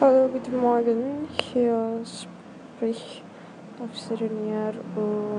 Hallo, guten Morgen. Hier spricht Officer Nier und